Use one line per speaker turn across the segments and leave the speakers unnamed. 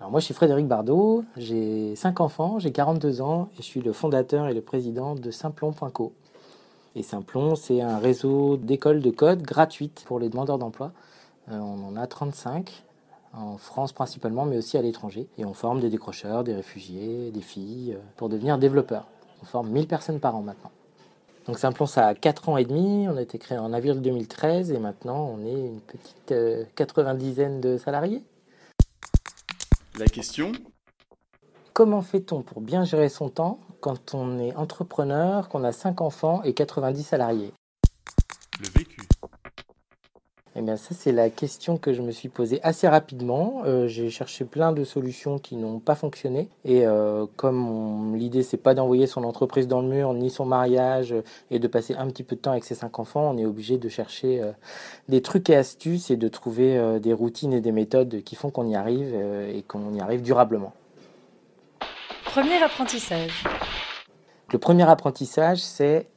Moi, je suis Frédéric Bardot, j'ai 5 enfants, j'ai 42 ans et je suis le fondateur et le président de Simplon.co. Et Simplon, c'est un réseau d'écoles de code gratuites pour les demandeurs d'emploi. Euh, on en a 35 en France principalement, mais aussi à l'étranger. Et on forme des décrocheurs, des réfugiés, des filles euh, pour devenir développeurs. On forme 1000 personnes par an maintenant. Donc Simplon, ça a 4 ans et demi. On a été créé en avril 2013 et maintenant on est une petite euh, 90 de salariés.
La question
Comment fait-on pour bien gérer son temps quand on est entrepreneur, qu'on a 5 enfants et 90 salariés?
Le vécu.
Eh bien ça c'est la question que je me suis posée assez rapidement. Euh, j'ai cherché plein de solutions qui n'ont pas fonctionné et euh, comme l'idée c'est pas d'envoyer son entreprise dans le mur ni son mariage euh, et de passer un petit peu de temps avec ses cinq enfants, on est obligé de chercher euh, des trucs et astuces et de trouver des routines et des méthodes qui font qu'on y arrive et qu'on y arrive durablement.
Premier apprentissage.
Le premier apprentissage, c'est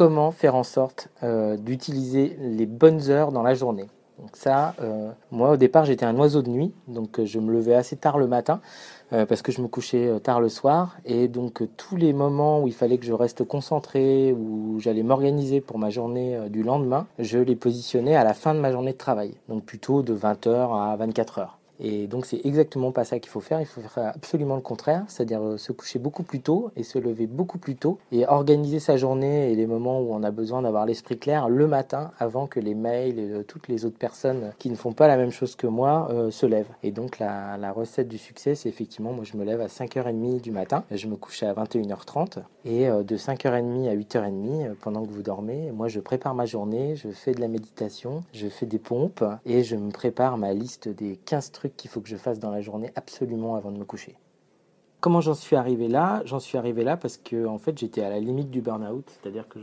comment faire en sorte euh, d'utiliser les bonnes heures dans la journée. Donc ça, euh, moi au départ j'étais un oiseau de nuit, donc euh, je me levais assez tard le matin parce que je me couchais tard le soir et donc tous les moments où il fallait que je reste concentré, où j'allais m'organiser pour ma journée du lendemain, je les positionnais à la fin de ma journée de travail, donc plutôt de 20h à 24h. Et donc c'est exactement pas ça qu'il faut faire, il faut faire absolument le contraire, c'est-à-dire euh, se coucher beaucoup plus tôt et se lever beaucoup plus tôt et organiser sa journée et les moments où on a besoin d'avoir l'esprit clair le matin avant que les mails et euh, toutes les autres personnes qui ne font pas la même chose que moi euh, se lèvent. Et donc la, recette du succès c'est effectivement moi je me lève à 5h30 du matin, je me couche à 21h30 et euh, de 5h30 à 8h30 euh, pendant que vous dormez, moi je prépare ma journée, je fais de la méditation, je fais des pompes et je me prépare ma liste des 15 trucs qu'il faut que je fasse dans la journée absolument avant de me coucher. Comment j'en suis arrivé là? J'en suis arrivé là parce que en fait j'étais à la limite du burn-out, c'est-à-dire que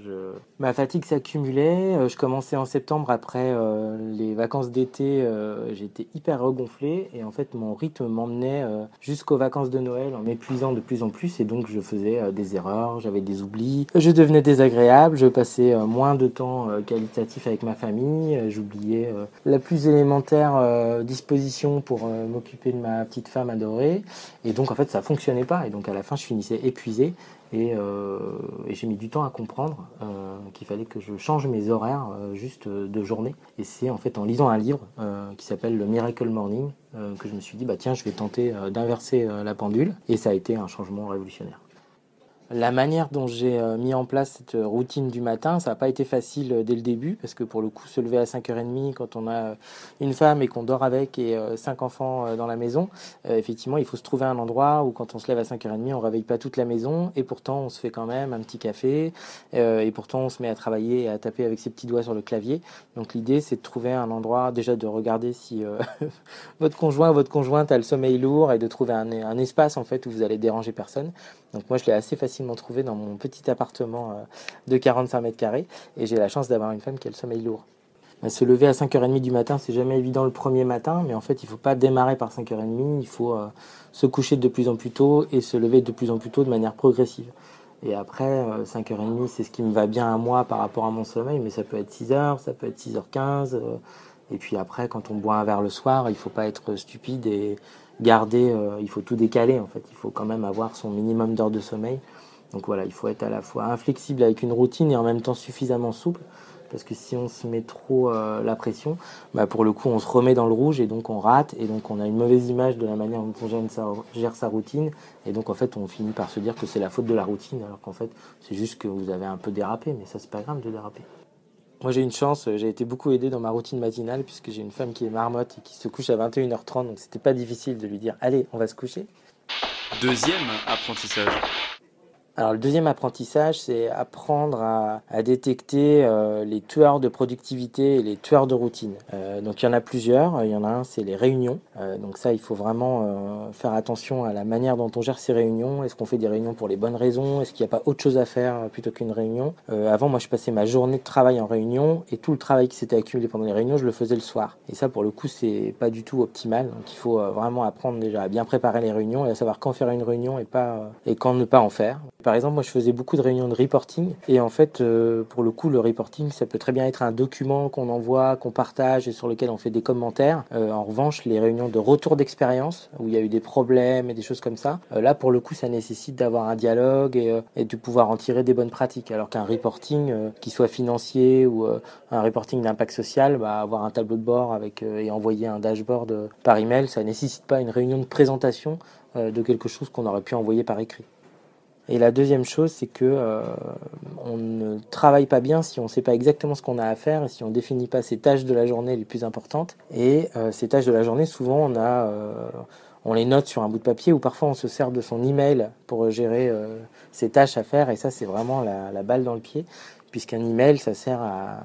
ma fatigue s'accumulait. euh, Je commençais en septembre après euh, les vacances d'été, euh, j'étais hyper regonflé. Et en fait mon rythme m'emmenait jusqu'aux vacances de Noël en m'épuisant de plus en plus. Et donc je faisais des erreurs, j'avais des oublis, je devenais désagréable, je passais moins de temps qualitatif avec ma famille, j'oubliais la plus élémentaire disposition pour m'occuper de ma petite femme adorée. Et donc en fait ça fonctionnait et donc à la fin je finissais épuisé. Et, euh, j'ai mis du temps à comprendre euh, qu'il fallait que je change mes horaires euh, juste de journée. Et c'est en fait en lisant un livre qui s'appelle le Miracle Morning que je me suis dit bah tiens je vais tenter d'inverser la pendule. Et ça a été un changement révolutionnaire. La manière dont j'ai euh, mis en place cette euh, routine du matin, ça n'a pas été facile euh, dès le début, parce que pour le coup, se lever à 5h30 quand on a une femme et qu'on dort avec et cinq enfants dans la maison, effectivement, il faut se trouver un endroit où quand on se lève à 5h30, on réveille pas toute la maison, et pourtant on se fait quand même un petit café, et pourtant on se met à travailler et à taper avec ses petits doigts sur le clavier. Donc l'idée, c'est de trouver un endroit, déjà de regarder si votre conjoint ou votre conjointe a le sommeil lourd, et de trouver un, un espace en fait où vous allez déranger personne. Donc moi, je l'ai assez facilement trouvé dans mon petit appartement euh, de 45 mètres carrés, et j'ai la chance d'avoir une femme qui a le sommeil lourd. Bah, Se lever à 5h30 du matin, c'est jamais évident le premier matin, mais en fait, il faut pas démarrer par 5h30, il faut euh, se coucher de plus en plus tôt et se lever de plus en plus tôt de manière progressive. Et après, euh, 5h30, c'est ce qui me va bien à moi par rapport à mon sommeil, mais ça peut être 6h, ça peut être 6h15. euh, et puis après, quand on boit un verre le soir, il faut pas être stupide et garder, euh, il faut tout décaler en fait. Il faut quand même avoir son minimum d'heures de sommeil. Donc voilà, il faut être à la fois inflexible avec une routine et en même temps suffisamment souple. Parce que si on se met trop euh, la pression, bah pour le coup, on se remet dans le rouge et donc on rate. Et donc on a une mauvaise image de la manière dont on gère sa, gère sa routine. Et donc en fait, on finit par se dire que c'est la faute de la routine, alors qu'en fait, c'est juste que vous avez un peu dérapé. Mais ça, c'est pas grave de déraper. Moi, j'ai une chance, euh, j'ai été beaucoup aidé dans ma routine matinale puisque j'ai une femme qui est marmotte et qui se couche à 21h30. Donc c'était pas difficile de lui dire Allez, on va se coucher.
Deuxième apprentissage.
Alors le deuxième apprentissage, c'est apprendre à, détecter euh, les tueurs de productivité et les tueurs de routine. Euh, donc il y en a plusieurs. Il y en a un, c'est les réunions. Euh, donc ça, il faut vraiment faire attention à la manière dont on gère ces réunions. Est-ce qu'on fait des réunions pour les bonnes raisons? Est-ce qu'il n'y a pas autre chose à faire plutôt qu'une réunion? Avant, moi, je passais ma journée de travail en réunion et tout le travail qui s'était accumulé pendant les réunions, je le faisais le soir. Et ça, pour le coup, c'est pas du tout optimal. Donc il faut vraiment apprendre déjà à bien préparer les réunions et à savoir quand faire une réunion et pas et quand ne pas en faire. Par exemple, moi, je faisais beaucoup de réunions de reporting. Et en fait, euh, pour le coup, le reporting, ça peut très bien être un document qu'on envoie, qu'on partage et sur lequel on fait des commentaires. Euh, en revanche, les réunions de retour d'expérience, où il y a eu des problèmes et des choses comme ça, euh, là, pour le coup, ça nécessite d'avoir un dialogue et, de pouvoir en tirer des bonnes pratiques. Alors qu'un reporting, qui soit financier ou un reporting d'impact social, bah, avoir un tableau de bord avec, et envoyer un dashboard par email, ça nécessite pas une réunion de présentation de quelque chose qu'on aurait pu envoyer par écrit. Et la deuxième chose, c'est que euh, on ne travaille pas bien si on ne sait pas exactement ce qu'on a à faire et si on définit pas ces tâches de la journée les plus importantes. Et euh, ces tâches de la journée, souvent, on a, euh, on les note sur un bout de papier ou parfois on se sert de son email pour gérer euh, ces tâches à faire. Et ça, c'est vraiment la, la balle dans le pied, puisqu'un email, ça sert à,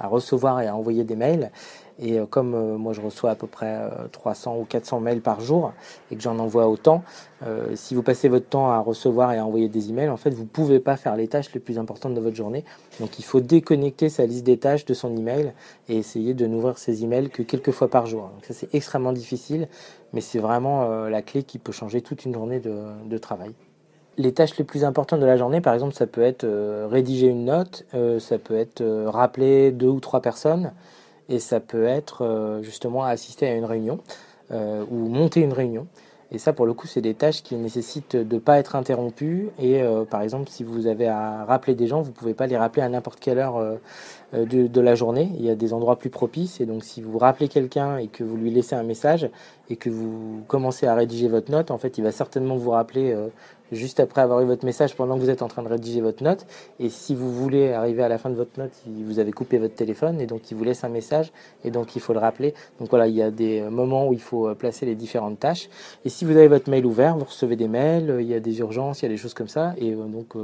à recevoir et à envoyer des mails. Et euh, comme euh, moi je reçois à peu près euh, 300 ou 400 mails par jour et que j'en envoie autant, euh, si vous passez votre temps à recevoir et à envoyer des emails, en fait, vous pouvez pas faire les tâches les plus importantes de votre journée. Donc, il faut déconnecter sa liste des tâches de son email et essayer de n'ouvrir ses emails que quelques fois par jour. Donc, ça, c'est extrêmement difficile, mais c'est vraiment euh, la clé qui peut changer toute une journée de, travail. Les tâches les plus importantes de la journée, par exemple, ça peut être euh, rédiger une note, euh, ça peut être euh, rappeler deux ou trois personnes, et ça peut être euh, justement assister à une réunion euh, ou monter une réunion. Et ça, pour le coup, c'est des tâches qui nécessitent de ne pas être interrompues. Et euh, par exemple, si vous avez à rappeler des gens, vous ne pouvez pas les rappeler à n'importe quelle heure de, la journée. Il y a des endroits plus propices. Et donc, si vous rappelez quelqu'un et que vous lui laissez un message et que vous commencez à rédiger votre note, en fait, il va certainement vous rappeler juste après avoir eu votre message pendant que vous êtes en train de rédiger votre note. Et si vous voulez arriver à la fin de votre note, vous avez coupé votre téléphone et donc il vous laisse un message et donc il faut le rappeler. Donc voilà, il y a des moments où il faut euh, placer les différentes tâches. Et si vous avez votre mail ouvert, vous recevez des mails, euh, il y a des urgences, il y a des choses comme ça. Et euh, donc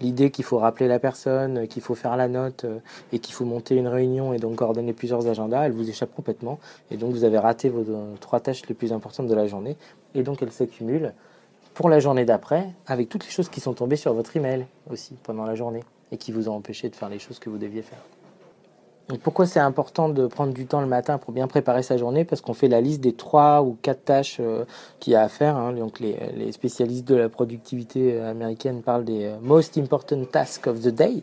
l'idée qu'il faut rappeler la personne, qu'il faut faire la note et qu'il faut monter une réunion et donc coordonner plusieurs agendas, elle vous échappe complètement. Et donc vous avez raté vos trois tâches les plus importantes de la journée. Et donc elles s'accumulent pour la journée d'après, avec toutes les choses qui sont tombées sur votre email aussi pendant la journée et qui vous ont empêché de faire les choses que vous deviez faire. Pourquoi c'est important de prendre du temps le matin pour bien préparer sa journée? Parce qu'on fait la liste des trois ou quatre tâches euh, qu'il y a à faire. hein. Donc les, spécialistes de la productivité américaine parlent des euh, most important tasks of the day.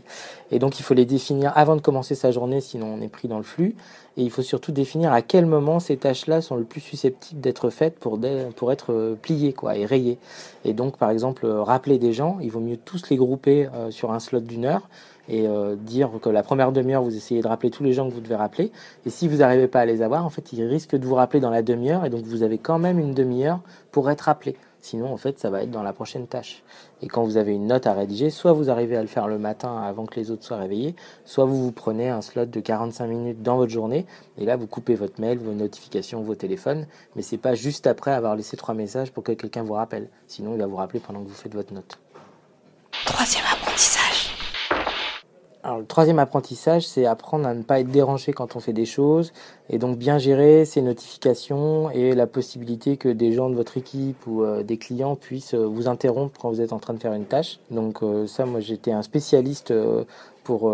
Et donc il faut les définir avant de commencer sa journée, sinon on est pris dans le flux. Et il faut surtout définir à quel moment ces tâches-là sont le plus susceptibles d'être faites pour, être euh, pliées quoi, et rayées. Et donc par exemple, rappeler des gens, il vaut mieux tous les grouper sur un slot d'une heure et euh, dire que la première demi-heure, vous essayez de rappeler tous les gens que vous devez rappeler. Et si vous n'arrivez pas à les avoir, en fait, ils risquent de vous rappeler dans la demi-heure. Et donc, vous avez quand même une demi-heure pour être rappelé. Sinon, en fait, ça va être dans la prochaine tâche. Et quand vous avez une note à rédiger, soit vous arrivez à le faire le matin avant que les autres soient réveillés, soit vous vous prenez un slot de 45 minutes dans votre journée. Et là, vous coupez votre mail, vos notifications, vos téléphones. Mais c'est pas juste après avoir laissé trois messages pour que quelqu'un vous rappelle. Sinon, il va vous rappeler pendant que vous faites votre note.
Troisième apprentissage.
Alors, le troisième apprentissage, c'est apprendre à ne pas être dérangé quand on fait des choses et donc bien gérer ses notifications et la possibilité que des gens de votre équipe ou euh, des clients puissent euh, vous interrompre quand vous êtes en train de faire une tâche. Donc euh, ça, moi, j'étais un spécialiste pour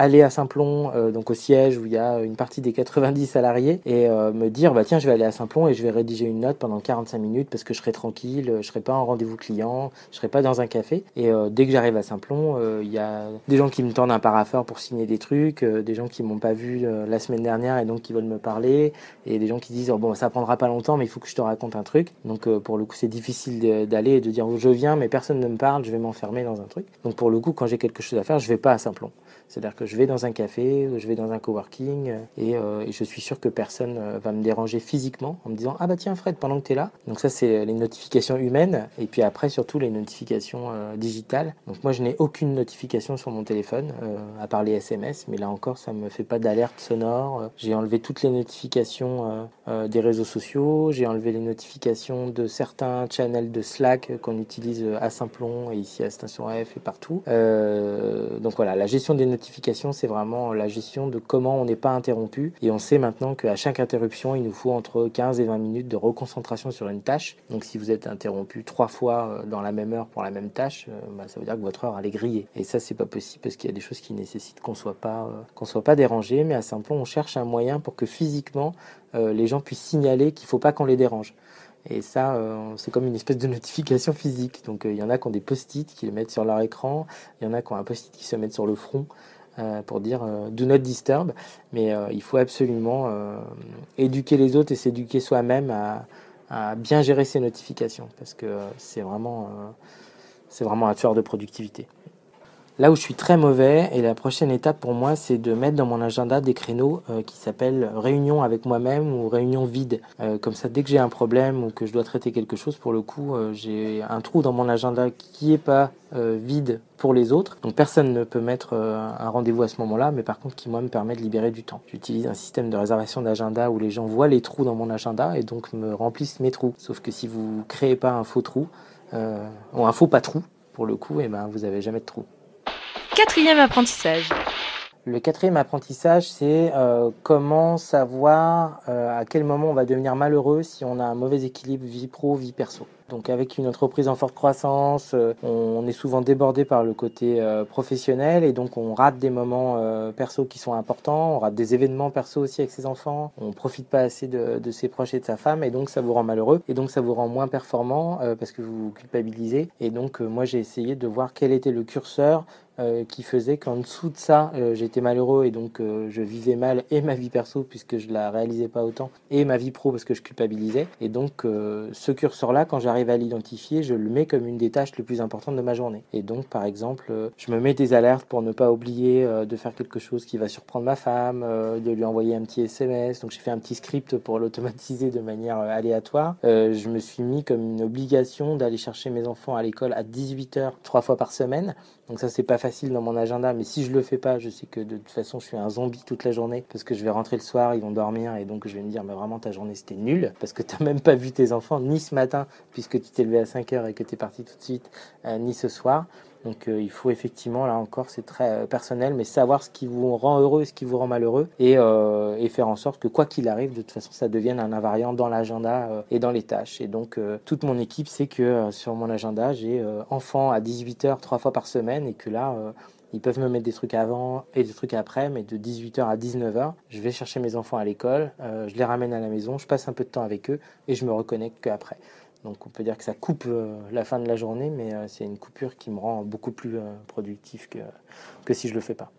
aller à Saint-Plon, euh, donc au siège où il y a une partie des 90 salariés, et euh, me dire bah tiens, je vais aller à Saint-Plon et je vais rédiger une note pendant 45 minutes parce que je serai tranquille, je serai pas en rendez-vous client, je serai pas dans un café. Et dès que j'arrive à Saint-Plon, il y a des gens qui me tendent un parapheur pour signer des trucs, des gens qui m'ont pas vu la semaine dernière et donc qui veulent me parler, et des gens qui disent oh, bon ça prendra pas longtemps mais il faut que je te raconte un truc. Donc pour le coup c'est difficile d'aller et de dire je viens mais personne ne me parle, je vais m'enfermer dans un truc. Donc pour le coup quand j'ai quelque chose à faire, je vais pas à Saint-Plon. C'est-à-dire que je vais dans un café, je vais dans un coworking et, euh, et je suis sûr que personne euh, va me déranger physiquement en me disant Ah bah tiens Fred, pendant que tu es là. Donc ça c'est les notifications humaines et puis après surtout les notifications euh, digitales. Donc moi je n'ai aucune notification sur mon téléphone à part les SMS, mais là encore ça me fait pas d'alerte sonore. J'ai enlevé toutes les notifications des réseaux sociaux, j'ai enlevé les notifications de certains channels de Slack qu'on utilise à Simplon et ici à Station F et partout. donc voilà, la gestion des notifications c'est vraiment la gestion de comment on n'est pas interrompu. Et on sait maintenant qu'à chaque interruption, il nous faut entre 15 et 20 minutes de reconcentration sur une tâche. Donc si vous êtes interrompu trois fois euh, dans la même heure pour la même tâche, euh, bah, ça veut dire que votre heure elle est grillée. Et ça c'est pas possible parce qu'il y a des choses qui nécessitent qu'on soit pas euh, qu'on soit pas dérangé. Mais à Saint-Plon, on cherche un moyen pour que physiquement les gens puissent signaler qu'il faut pas qu'on les dérange. Et ça, c'est comme une espèce de notification physique. Donc il y en a qui ont des post-it qui les mettent sur leur écran, il y en a qui ont un post-it qui se mettent sur le front. Euh, pour dire euh, do not disturb. Mais euh, il faut absolument éduquer les autres et s'éduquer soi-même à, bien gérer ses notifications parce que c'est vraiment, c'est vraiment un tueur de productivité. Là où je suis très mauvais, et la prochaine étape pour moi, c'est de mettre dans mon agenda des créneaux euh, qui s'appellent réunion avec moi-même ou réunion vide. Euh, comme ça, dès que j'ai un problème ou que je dois traiter quelque chose, pour le coup, euh, j'ai un trou dans mon agenda qui n'est pas vide pour les autres. Donc personne ne peut mettre un rendez-vous à ce moment-là, mais par contre qui, moi, me permet de libérer du temps. J'utilise un système de réservation d'agenda où les gens voient les trous dans mon agenda et donc me remplissent mes trous. Sauf que si vous créez pas un faux trou, ou un faux pas trou, pour le coup, et eh ben, vous n'avez jamais de trou.
Quatrième apprentissage.
Le quatrième apprentissage, c'est euh, comment savoir euh, à quel moment on va devenir malheureux si on a un mauvais équilibre vie pro, vie perso. Donc avec une entreprise en forte croissance, euh, on est souvent débordé par le côté professionnel et donc on rate des moments perso qui sont importants, on rate des événements perso aussi avec ses enfants, on profite pas assez de, de, ses proches et de sa femme et donc ça vous rend malheureux et donc ça vous rend moins performant parce que vous vous culpabilisez. Et donc moi j'ai essayé de voir quel était le curseur euh, qui faisait qu'en dessous de ça, euh, j'étais malheureux et donc euh, je vivais mal et ma vie perso puisque je la réalisais pas autant et ma vie pro parce que je culpabilisais. Et donc ce curseur-là, quand j'arrive à l'identifier, je le mets comme une des tâches les plus importantes de ma journée. Et donc par exemple, je me mets des alertes pour ne pas oublier de faire quelque chose qui va surprendre ma femme, de lui envoyer un petit SMS. Donc j'ai fait un petit script pour l'automatiser de manière aléatoire. je me suis mis comme une obligation d'aller chercher mes enfants à l'école à 18h trois fois par semaine. Donc ça c'est pas facile dans mon agenda, mais si je le fais pas, je sais que de toute façon je suis un zombie toute la journée parce que je vais rentrer le soir, ils vont dormir et donc je vais me dire mais vraiment ta journée c'était nul parce que tu n'as même pas vu tes enfants ni ce matin puisque tu t'es levé à 5 heures et que tu es parti tout de suite, euh, ni ce soir. Donc euh, il faut effectivement, là encore, c'est très euh, personnel, mais savoir ce qui vous rend heureux et ce qui vous rend malheureux, et, euh, et faire en sorte que quoi qu'il arrive, de toute façon, ça devienne un invariant dans l'agenda et dans les tâches. Et donc toute mon équipe sait que sur mon agenda, j'ai enfants à 18h trois fois par semaine, et que là, ils peuvent me mettre des trucs avant et des trucs après, mais de 18h à 19h, je vais chercher mes enfants à l'école, je les ramène à la maison, je passe un peu de temps avec eux et je me reconnecte qu'après. Donc on peut dire que ça coupe euh, la fin de la journée, mais euh, c'est une coupure qui me rend beaucoup plus euh, productif que, que si je le fais pas.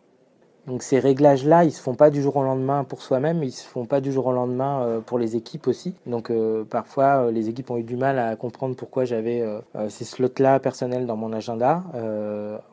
Donc ces réglages-là, ils se font pas du jour au lendemain pour soi-même, ils se font pas du jour au lendemain euh, pour les équipes aussi. Donc euh, parfois, euh, les équipes ont eu du mal à comprendre pourquoi j'avais ces slots-là personnels dans mon agenda,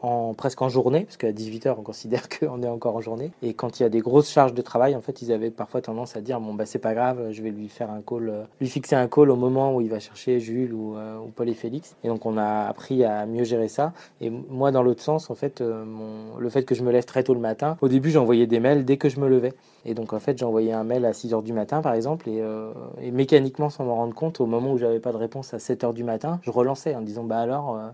en presque en journée, parce qu'à 18h, on considère qu'on est encore en journée. Et quand il y a des grosses charges de travail, en fait, ils avaient parfois tendance à dire bon bah c'est pas grave, je vais lui faire un call, lui fixer un call au moment où il va chercher Jules ou, Paul et Félix. Et donc on a appris à mieux gérer ça. Et moi, dans l'autre sens, en fait, le fait que je me lève très tôt le matin au début, j'envoyais des mails dès que je me levais. Et donc, en fait, j'envoyais un mail à 6 h du matin, par exemple, euh, et, mécaniquement, sans m'en rendre compte, au moment où j'avais pas de réponse à 7 h du matin, je relançais en disant Bah alors. Euh,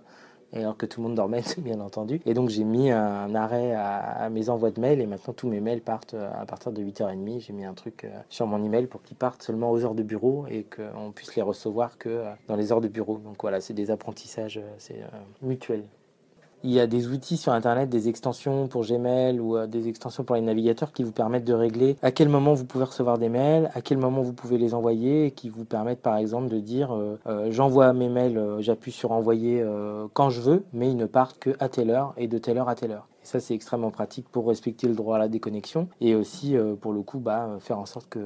et alors que tout le monde dormait, bien entendu. Et donc j'ai mis un arrêt à, mes envois de mails et maintenant tous mes mails partent euh, à partir de 8h30. J'ai mis un truc sur mon email pour qu'ils partent seulement aux heures de bureau et qu'on puisse les recevoir que dans les heures de bureau. Donc voilà, c'est des apprentissages, c'est mutuel. Il y a des outils sur Internet, des extensions pour Gmail ou euh, des extensions pour les navigateurs qui vous permettent de régler à quel moment vous pouvez recevoir des mails, à quel moment vous pouvez les envoyer, et qui vous permettent par exemple de dire euh, euh, j'envoie mes mails, j'appuie sur envoyer quand je veux, mais ils ne partent que à telle heure et de telle heure à telle heure. Et ça, c'est extrêmement pratique pour respecter le droit à la déconnexion et aussi, pour le coup, bah, faire en sorte que,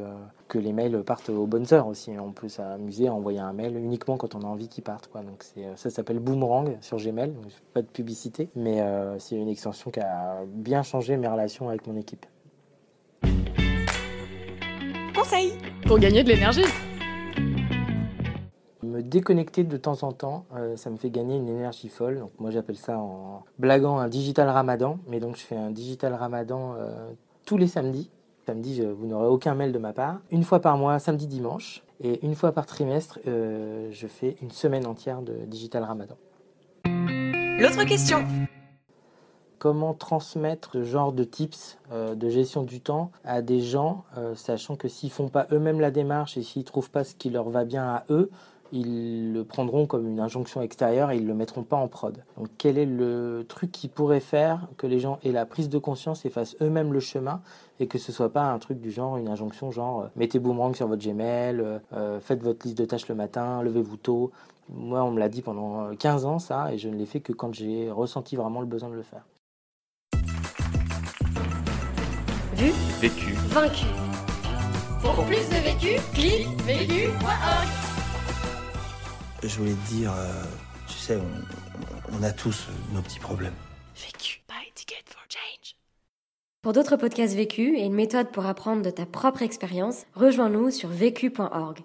que les mails partent aux bonnes heures aussi. On peut s'amuser à envoyer un mail uniquement quand on a envie qu'il parte. Quoi. Donc ça s'appelle Boomerang sur Gmail. pas de publicité, mais c'est une extension qui a bien changé mes relations avec mon équipe.
Conseil pour gagner de l'énergie.
Me déconnecter de temps en temps, euh, ça me fait gagner une énergie folle. Donc moi j'appelle ça en blaguant un digital ramadan. Mais donc je fais un digital ramadan euh, tous les samedis. Samedi, vous n'aurez aucun mail de ma part. Une fois par mois, samedi, dimanche. Et une fois par trimestre, euh, je fais une semaine entière de digital ramadan.
L'autre question
comment transmettre ce genre de tips euh, de gestion du temps à des gens, euh, sachant que s'ils font pas eux-mêmes la démarche et s'ils trouvent pas ce qui leur va bien à eux, ils le prendront comme une injonction extérieure et ils le mettront pas en prod. Donc quel est le truc qui pourrait faire que les gens aient la prise de conscience et fassent eux-mêmes le chemin et que ce soit pas un truc du genre une injonction genre euh, mettez boomerang sur votre Gmail, faites votre liste de tâches le matin, levez-vous tôt. Moi, on me l'a dit pendant 15 ans ça et je ne l'ai fait que quand j'ai ressenti vraiment le besoin de le faire.
Vu Vécu.
Vaincu. Pour plus de vécu, clique vécu.org.
Je voulais te dire, euh, tu sais, on, a tous nos petits problèmes.
Vécu. Buy ticket for change.
Pour d'autres podcasts vécus et une méthode pour apprendre de ta propre expérience, rejoins-nous sur vécu.org.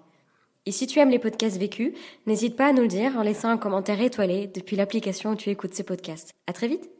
Et si tu aimes les podcasts vécus, n'hésite pas à nous le dire en laissant un commentaire étoilé depuis l'application où tu écoutes ces podcasts. À très vite!